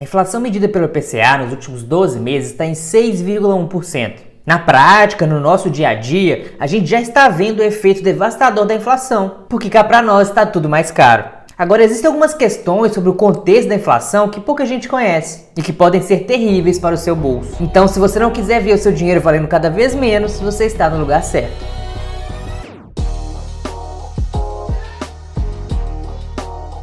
A inflação medida pelo IPCA nos últimos 12 meses está em 6,1%. Na prática, no nosso dia a dia, a gente já está vendo o efeito devastador da inflação, porque cá para nós está tudo mais caro. Agora, existem algumas questões sobre o contexto da inflação que pouca gente conhece e que podem ser terríveis para o seu bolso. Então, se você não quiser ver o seu dinheiro valendo cada vez menos, você está no lugar certo.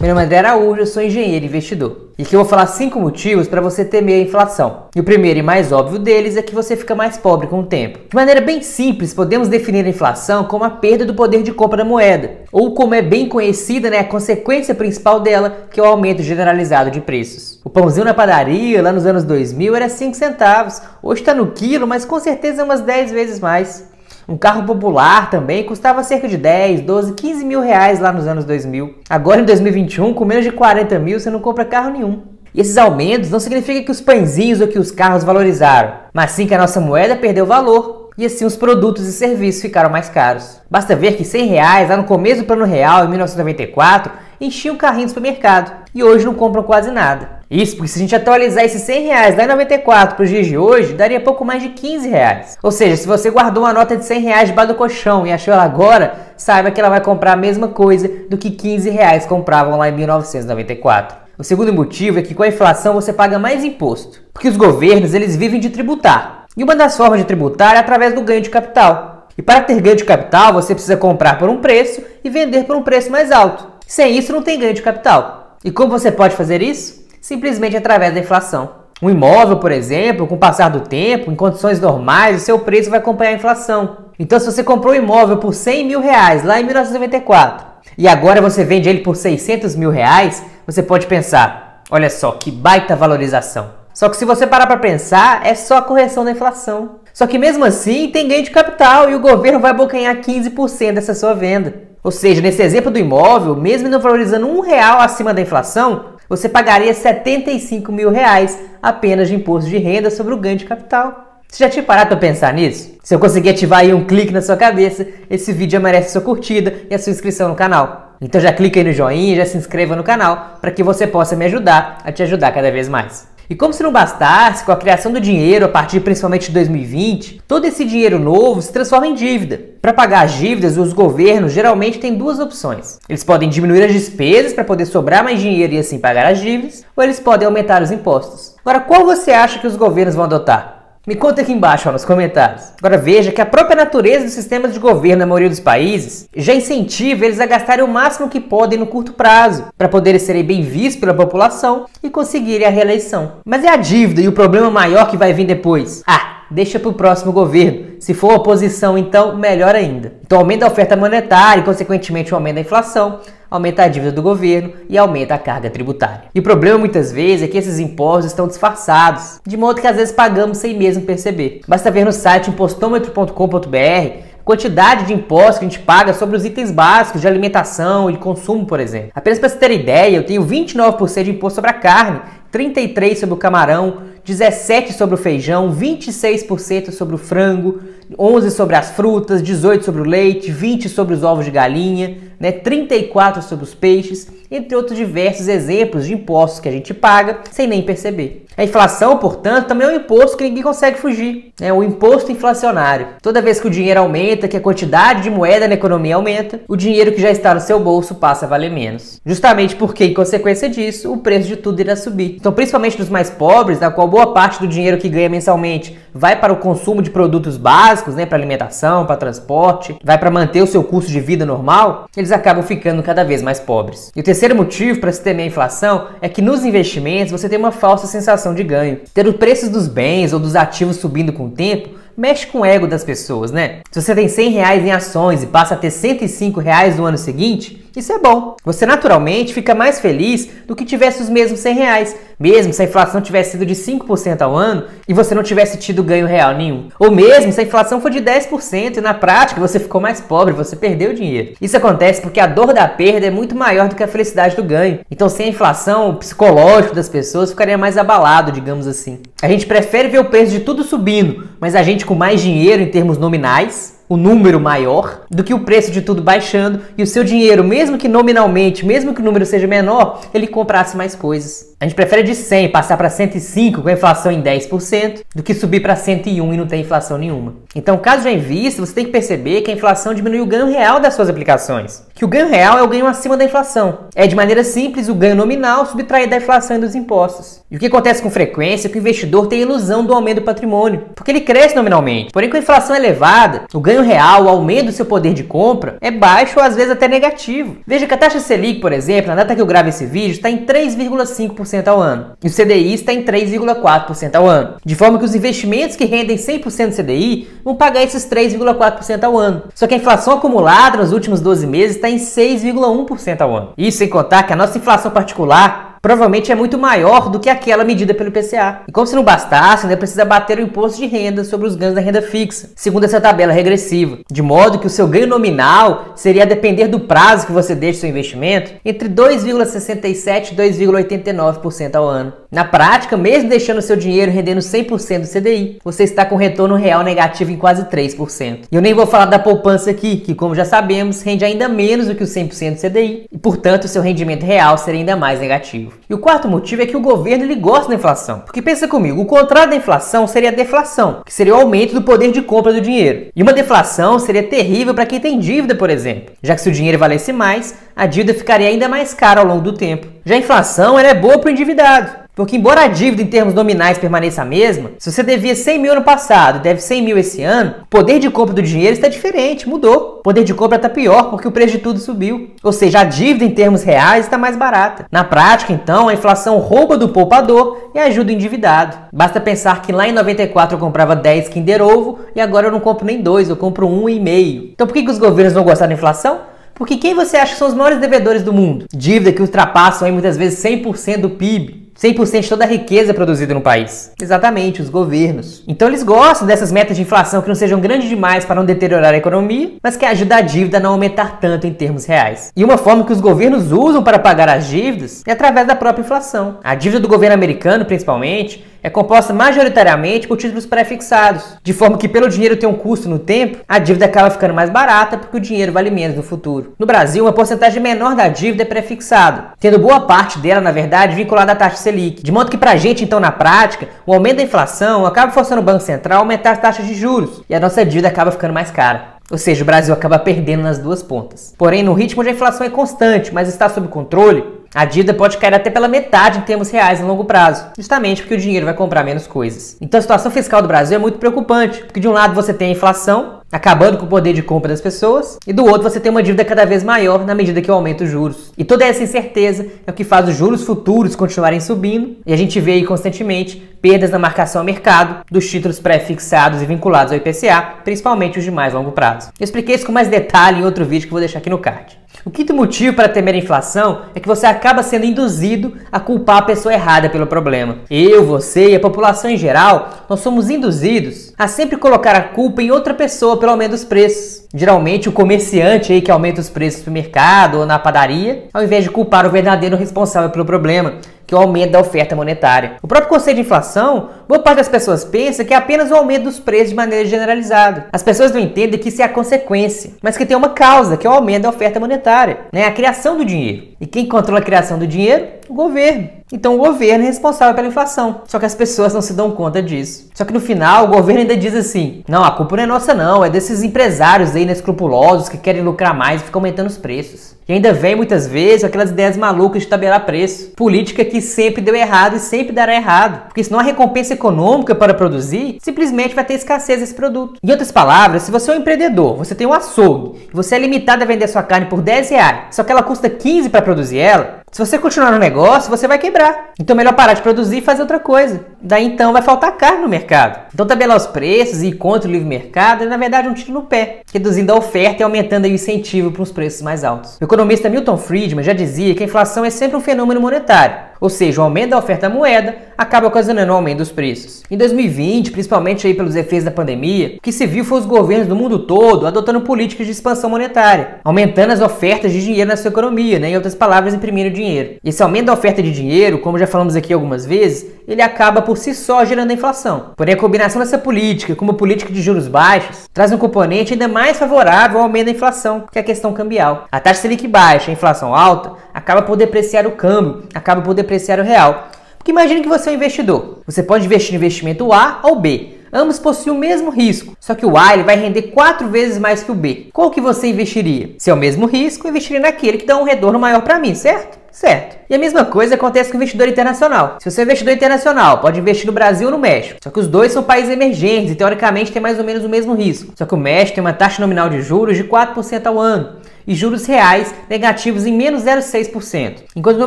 Meu nome é André Araújo, eu sou engenheiro e investidor. E aqui eu vou falar cinco motivos para você temer a inflação. E o primeiro e mais óbvio deles é que você fica mais pobre com o tempo. De maneira bem simples, podemos definir a inflação como a perda do poder de compra da moeda, ou como é bem conhecida, né, a consequência principal dela, que é o aumento generalizado de preços. O pãozinho na padaria, lá nos anos 2000, era 5 centavos. Hoje está no quilo, mas com certeza é umas 10 vezes mais. Um carro popular também custava cerca de 10, 12, 15 mil reais lá nos anos 2000. Agora em 2021, com menos de 40 mil, você não compra carro nenhum. E esses aumentos não significam que os pãezinhos ou que os carros valorizaram, mas sim que a nossa moeda perdeu valor e assim os produtos e serviços ficaram mais caros. Basta ver que 100 reais lá no começo do plano real, em 1994, enchiam um carrinho do supermercado e hoje não compram quase nada. Isso porque se a gente atualizar esses 100 reais lá em 94 para os dias de hoje, daria pouco mais de 15 reais. Ou seja, se você guardou uma nota de 100 reais debaixo do colchão e achou ela agora, saiba que ela vai comprar a mesma coisa do que 15 reais compravam lá em 1994. O segundo motivo é que com a inflação você paga mais imposto, porque os governos eles vivem de tributar. E uma das formas de tributar é através do ganho de capital. E para ter ganho de capital, você precisa comprar por um preço e vender por um preço mais alto. Sem isso, não tem ganho de capital. E como você pode fazer isso? Simplesmente através da inflação. Um imóvel, por exemplo, com o passar do tempo, em condições normais, o seu preço vai acompanhar a inflação. Então, se você comprou um imóvel por 100 mil reais lá em 1994 e agora você vende ele por 600 mil reais, você pode pensar: olha só, que baita valorização. Só que se você parar para pensar, é só a correção da inflação. Só que mesmo assim tem ganho de capital e o governo vai abocanhar 15% dessa sua venda. Ou seja, nesse exemplo do imóvel, mesmo não valorizando um real acima da inflação, você pagaria 75 mil reais apenas de imposto de renda sobre o ganho de capital. Você já tinha parado para pensar nisso? Se eu conseguir ativar aí um clique na sua cabeça, esse vídeo merece sua curtida e a sua inscrição no canal. Então já clica aí no joinha e já se inscreva no canal para que você possa me ajudar a te ajudar cada vez mais. E como se não bastasse, com a criação do dinheiro a partir principalmente de 2020, todo esse dinheiro novo se transforma em dívida. Para pagar as dívidas, os governos geralmente têm duas opções. Eles podem diminuir as despesas para poder sobrar mais dinheiro e assim pagar as dívidas, ou eles podem aumentar os impostos. Agora, qual você acha que os governos vão adotar? Me conta aqui embaixo ó, nos comentários. Agora veja que a própria natureza dos sistemas de governo na maioria dos países já incentiva eles a gastarem o máximo que podem no curto prazo para poderem serem bem vistos pela população e conseguirem a reeleição. Mas é a dívida e o problema maior que vai vir depois. Ah, deixa para o próximo governo. Se for oposição, então melhor ainda. Então aumenta a oferta monetária e consequentemente o aumento da inflação aumenta a dívida do governo e aumenta a carga tributária. E o problema muitas vezes é que esses impostos estão disfarçados, de modo que às vezes pagamos sem mesmo perceber. Basta ver no site impostômetro.com.br quantidade de impostos que a gente paga sobre os itens básicos de alimentação e consumo, por exemplo. Apenas para você ter ideia, eu tenho 29% de imposto sobre a carne, 33% sobre o camarão, 17% sobre o feijão, 26% sobre o frango, 11% sobre as frutas, 18% sobre o leite, 20% sobre os ovos de galinha, né, 34% sobre os peixes, entre outros diversos exemplos de impostos que a gente paga sem nem perceber. A inflação, portanto, também é um imposto que ninguém consegue fugir, é né, o imposto inflacionário. Toda vez que o dinheiro aumenta, que a quantidade de moeda na economia aumenta, o dinheiro que já está no seu bolso passa a valer menos. Justamente porque, em consequência disso, o preço de tudo irá subir. Então, principalmente dos mais pobres, da qual boa parte do dinheiro que ganha mensalmente vai para o consumo de produtos básicos, né, para alimentação, para transporte, vai para manter o seu custo de vida normal, eles acabam ficando cada vez mais pobres. E o terceiro motivo para se temer a inflação é que nos investimentos você tem uma falsa sensação de ganho. Ter os preços dos bens ou dos ativos subindo com o tempo mexe com o ego das pessoas, né? Se você tem 100 reais em ações e passa a ter 105 reais no ano seguinte, isso é bom. Você naturalmente fica mais feliz do que tivesse os mesmos 100 reais, mesmo se a inflação tivesse sido de 5% ao ano e você não tivesse tido ganho real nenhum. Ou mesmo se a inflação for de 10% e na prática você ficou mais pobre, você perdeu dinheiro. Isso acontece porque a dor da perda é muito maior do que a felicidade do ganho. Então, sem a inflação, o psicológico das pessoas ficaria mais abalado, digamos assim. A gente prefere ver o preço de tudo subindo, mas a gente com mais dinheiro em termos nominais o número maior do que o preço de tudo baixando e o seu dinheiro, mesmo que nominalmente, mesmo que o número seja menor, ele comprasse mais coisas. A gente prefere de 100 passar para 105 com a inflação em 10% do que subir para 101 e não ter inflação nenhuma. Então, caso já em vista, você tem que perceber que a inflação diminui o ganho real das suas aplicações. Que o ganho real é o ganho acima da inflação. É de maneira simples o ganho nominal subtraído da inflação e dos impostos. E o que acontece com frequência é que o investidor tem a ilusão do aumento do patrimônio, porque ele cresce nominalmente. Porém, com a inflação elevada, o ganho real, o aumento do seu poder de compra é baixo ou às vezes até negativo. Veja que a taxa Selic, por exemplo, na data que eu gravo esse vídeo, está em 3,5% ao ano. E o CDI está em 3,4% ao ano. De forma que os investimentos que rendem 100% do CDI vão pagar esses 3,4% ao ano. Só que a inflação acumulada nos últimos 12 meses está em 6,1% ao ano. Isso sem contar que a nossa inflação particular provavelmente é muito maior do que aquela medida pelo IPCA. E como se não bastasse, ainda precisa bater o imposto de renda sobre os ganhos da renda fixa, segundo essa tabela regressiva, de modo que o seu ganho nominal seria a depender do prazo que você deixa seu investimento entre 2,67 e 2,89% ao ano. Na prática, mesmo deixando seu dinheiro rendendo 100% do CDI, você está com retorno real negativo em quase 3%. E eu nem vou falar da poupança aqui, que como já sabemos, rende ainda menos do que o 100% do CDI, e portanto seu rendimento real seria ainda mais negativo E o quarto motivo é que o governo ele gosta da inflação. Porque pensa comigo, o contrário da inflação seria a deflação, que seria o aumento do poder de compra do dinheiro. E uma deflação seria terrível para quem tem dívida, por exemplo, já que se o dinheiro valesse mais, a dívida ficaria ainda mais cara ao longo do tempo. Já a inflação ela é boa para o endividado. Porque embora a dívida em termos nominais permaneça a mesma, se você devia 100 mil ano passado e deve 100 mil esse ano, o poder de compra do dinheiro está diferente, mudou. O poder de compra está pior porque o preço de tudo subiu. Ou seja, a dívida em termos reais está mais barata. Na prática, então, a inflação rouba do poupador e ajuda o endividado. Basta pensar que lá em 94 eu comprava 10 Kinder Ovo e agora eu não compro nem dois, eu compro um e meio. Então por que, que os governos vão gostar da inflação? Porque quem você acha que são os maiores devedores do mundo? Dívida que ultrapassam aí muitas vezes 100% do PIB. 100% de toda a riqueza produzida no país. Exatamente, os governos. Então eles gostam dessas metas de inflação que não sejam grandes demais para não deteriorar a economia, mas que ajudem a dívida a não aumentar tanto em termos reais. E uma forma que os governos usam para pagar as dívidas é através da própria inflação. A dívida do governo americano, principalmente, é composta majoritariamente por títulos pré-fixados, de forma que pelo dinheiro ter um custo no tempo, a dívida acaba ficando mais barata porque o dinheiro vale menos no futuro. No Brasil, uma porcentagem menor da dívida é pré-fixada, tendo boa parte dela, na verdade, vinculada à taxa Selic. De modo que pra gente, então, na prática, o aumento da inflação acaba forçando o Banco Central a aumentar as taxas de juros e a nossa dívida acaba ficando mais cara. Ou seja, o Brasil acaba perdendo nas duas pontas. Porém, no ritmo de inflação é constante, mas está sob controle, a dívida pode cair até pela metade em termos reais no longo prazo, justamente porque o dinheiro vai comprar menos coisas. Então a situação fiscal do Brasil é muito preocupante, porque de um lado você tem a inflação, acabando com o poder de compra das pessoas, e do outro você tem uma dívida cada vez maior na medida que aumenta os juros. E toda essa incerteza é o que faz os juros futuros continuarem subindo, e a gente vê aí constantemente perdas na marcação ao mercado dos títulos pré-fixados e vinculados ao IPCA, principalmente os de mais longo prazo. Eu expliquei isso com mais detalhe em outro vídeo que vou deixar aqui no card. O quinto motivo para temer a inflação é que você acaba sendo induzido a culpar a pessoa errada pelo problema. Eu, você e a população em geral, nós somos induzidos a sempre colocar a culpa em outra pessoa pelo aumento dos preços. Geralmente o comerciante aí que aumenta os preços no mercado ou na padaria, ao invés de culpar o verdadeiro responsável pelo problema, que é o aumento da oferta monetária. O próprio conceito de inflação, boa parte das pessoas pensa que é apenas o aumento dos preços de maneira generalizada. As pessoas não entendem que isso é a consequência, mas que tem uma causa, que é o aumento da oferta monetária, né? a criação do dinheiro. E quem controla a criação do dinheiro? O governo. Então o governo é responsável pela inflação. Só que as pessoas não se dão conta disso. Só que no final o governo ainda diz assim: não, a culpa não é nossa, não, é desses empresários aí inescrupulosos que querem lucrar mais e ficam aumentando os preços. E ainda vem muitas vezes aquelas ideias malucas de tabelar preço. Política que sempre deu errado e sempre dará errado. Porque se não há recompensa econômica para produzir, simplesmente vai ter escassez desse produto. Em outras palavras, se você é um empreendedor, você tem um açougue e você é limitado a vender sua carne por 10 reais, só que ela custa 15 para produzir ela, se você continuar no negócio, você vai quebrar. Então melhor parar de produzir e fazer outra coisa. Daí então vai faltar carne no mercado. Então tabelar os preços e ir contra o livre mercado é na verdade um tiro no pé, reduzindo a oferta e aumentando o incentivo para os preços mais altos. O economista Milton Friedman já dizia que a inflação é sempre um fenômeno monetário ou seja, o aumento da oferta da moeda acaba ocasionando o um aumento dos preços. Em 2020, principalmente aí pelos efeitos da pandemia, o que se viu foi os governos do mundo todo adotando políticas de expansão monetária, aumentando as ofertas de dinheiro na sua economia, né? em outras palavras, imprimindo dinheiro. Esse aumento da oferta de dinheiro, como já falamos aqui algumas vezes, ele acaba por si só gerando a inflação. Porém, a combinação dessa política com uma política de juros baixos traz um componente ainda mais favorável ao aumento da inflação, que é a questão cambial. A taxa Selic baixa, a inflação alta, acaba por depreciar o câmbio, acaba por depreciar o real. Porque imagine que você é um investidor. Você pode investir no investimento A ou B. Ambos possuem o mesmo risco, só que o A ele vai render quatro vezes mais que o B. Qual que você investiria? Se é o mesmo risco, investiria naquele que dá um retorno maior para mim, certo? Certo. E a mesma coisa acontece com o investidor internacional. Se você é investidor internacional, pode investir no Brasil ou no México. Só que os dois são países emergentes e teoricamente têm mais ou menos o mesmo risco. Só que o México tem uma taxa nominal de juros de 4% ao ano e juros reais negativos em menos 0,6%, enquanto no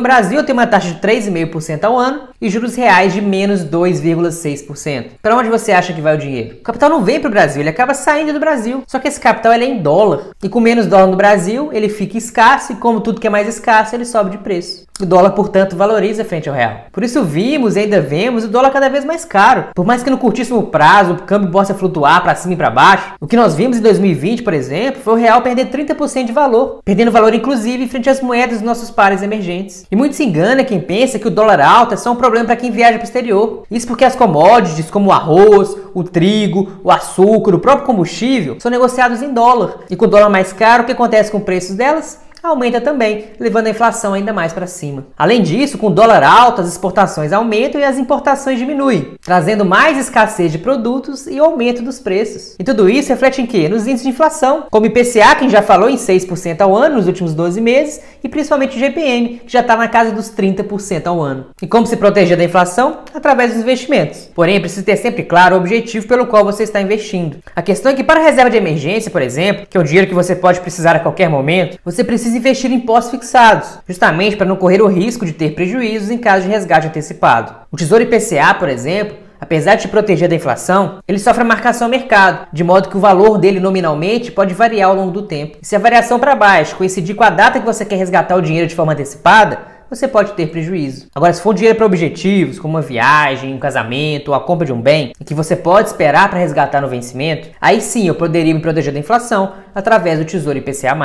Brasil tem uma taxa de 3,5% ao ano e juros reais de menos 2,6%. Para onde você acha que vai o dinheiro? O capital não vem para o Brasil, ele acaba saindo do Brasil. Só que esse capital é em dólar e com menos dólar no Brasil ele fica escasso e como tudo que é mais escasso ele sobe de preço. O dólar, portanto, valoriza frente ao real. Por isso vimos e ainda vemos o dólar cada vez mais caro. Por mais que no curtíssimo prazo o câmbio possa flutuar para cima e para baixo, o que nós vimos em 2020, por exemplo, foi o real perder 30% de valor, perdendo valor inclusive frente às moedas dos nossos pares emergentes. E muito se engana quem pensa que o dólar alto é só um problema para quem viaja para o exterior. Isso porque as commodities como o arroz, o trigo, o açúcar, o próprio combustível são negociados em dólar. E com o dólar mais caro, o que acontece com os preços delas? Aumenta também, levando a inflação ainda mais para cima. Além disso, com o dólar alto, as exportações aumentam e as importações diminuem, trazendo mais escassez de produtos e aumento dos preços. E tudo isso reflete em quê? Nos índices de inflação, como IPCA, que já falou em 6% ao ano nos últimos 12 meses, e principalmente o GPM, que já está na casa dos 30% ao ano. E como se proteger da inflação? Através dos investimentos. Porém, precisa ter sempre claro o objetivo pelo qual você está investindo. A questão é que para a reserva de emergência, por exemplo, que é o dinheiro que você pode precisar a qualquer momento, você precisa investir em postos fixados, justamente para não correr o risco de ter prejuízos em caso de resgate antecipado. O Tesouro IPCA, por exemplo, apesar de te proteger da inflação, ele sofre a marcação ao mercado, de modo que o valor dele nominalmente pode variar ao longo do tempo. E se a variação para baixo coincidir com a data que você quer resgatar o dinheiro de forma antecipada, você pode ter prejuízo. Agora, se for dinheiro para objetivos, como uma viagem, um casamento ou a compra de um bem, que você pode esperar para resgatar no vencimento, aí sim eu poderia me proteger da inflação através do Tesouro IPCA+,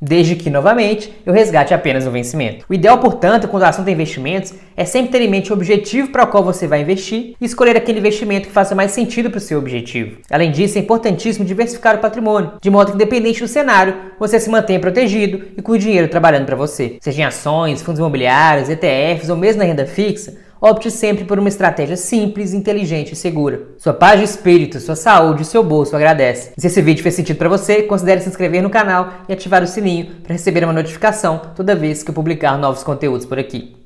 desde que, novamente, eu resgate apenas no vencimento. O ideal, portanto, quando o assunto é investimentos, é sempre ter em mente o objetivo para o qual você vai investir e escolher aquele investimento que faça mais sentido para o seu objetivo. Além disso, é importantíssimo diversificar o patrimônio, de modo que, independente do cenário, você se mantenha protegido e com o dinheiro trabalhando para você. Seja em ações, fundos imobiliários, ETFs ou mesmo na renda fixa, opte sempre por uma estratégia simples, inteligente e segura. Sua paz de espírito, sua saúde e seu bolso agradece. E se esse vídeo fez sentido para você, considere se inscrever no canal e ativar o sininho para receber uma notificação toda vez que eu publicar novos conteúdos por aqui.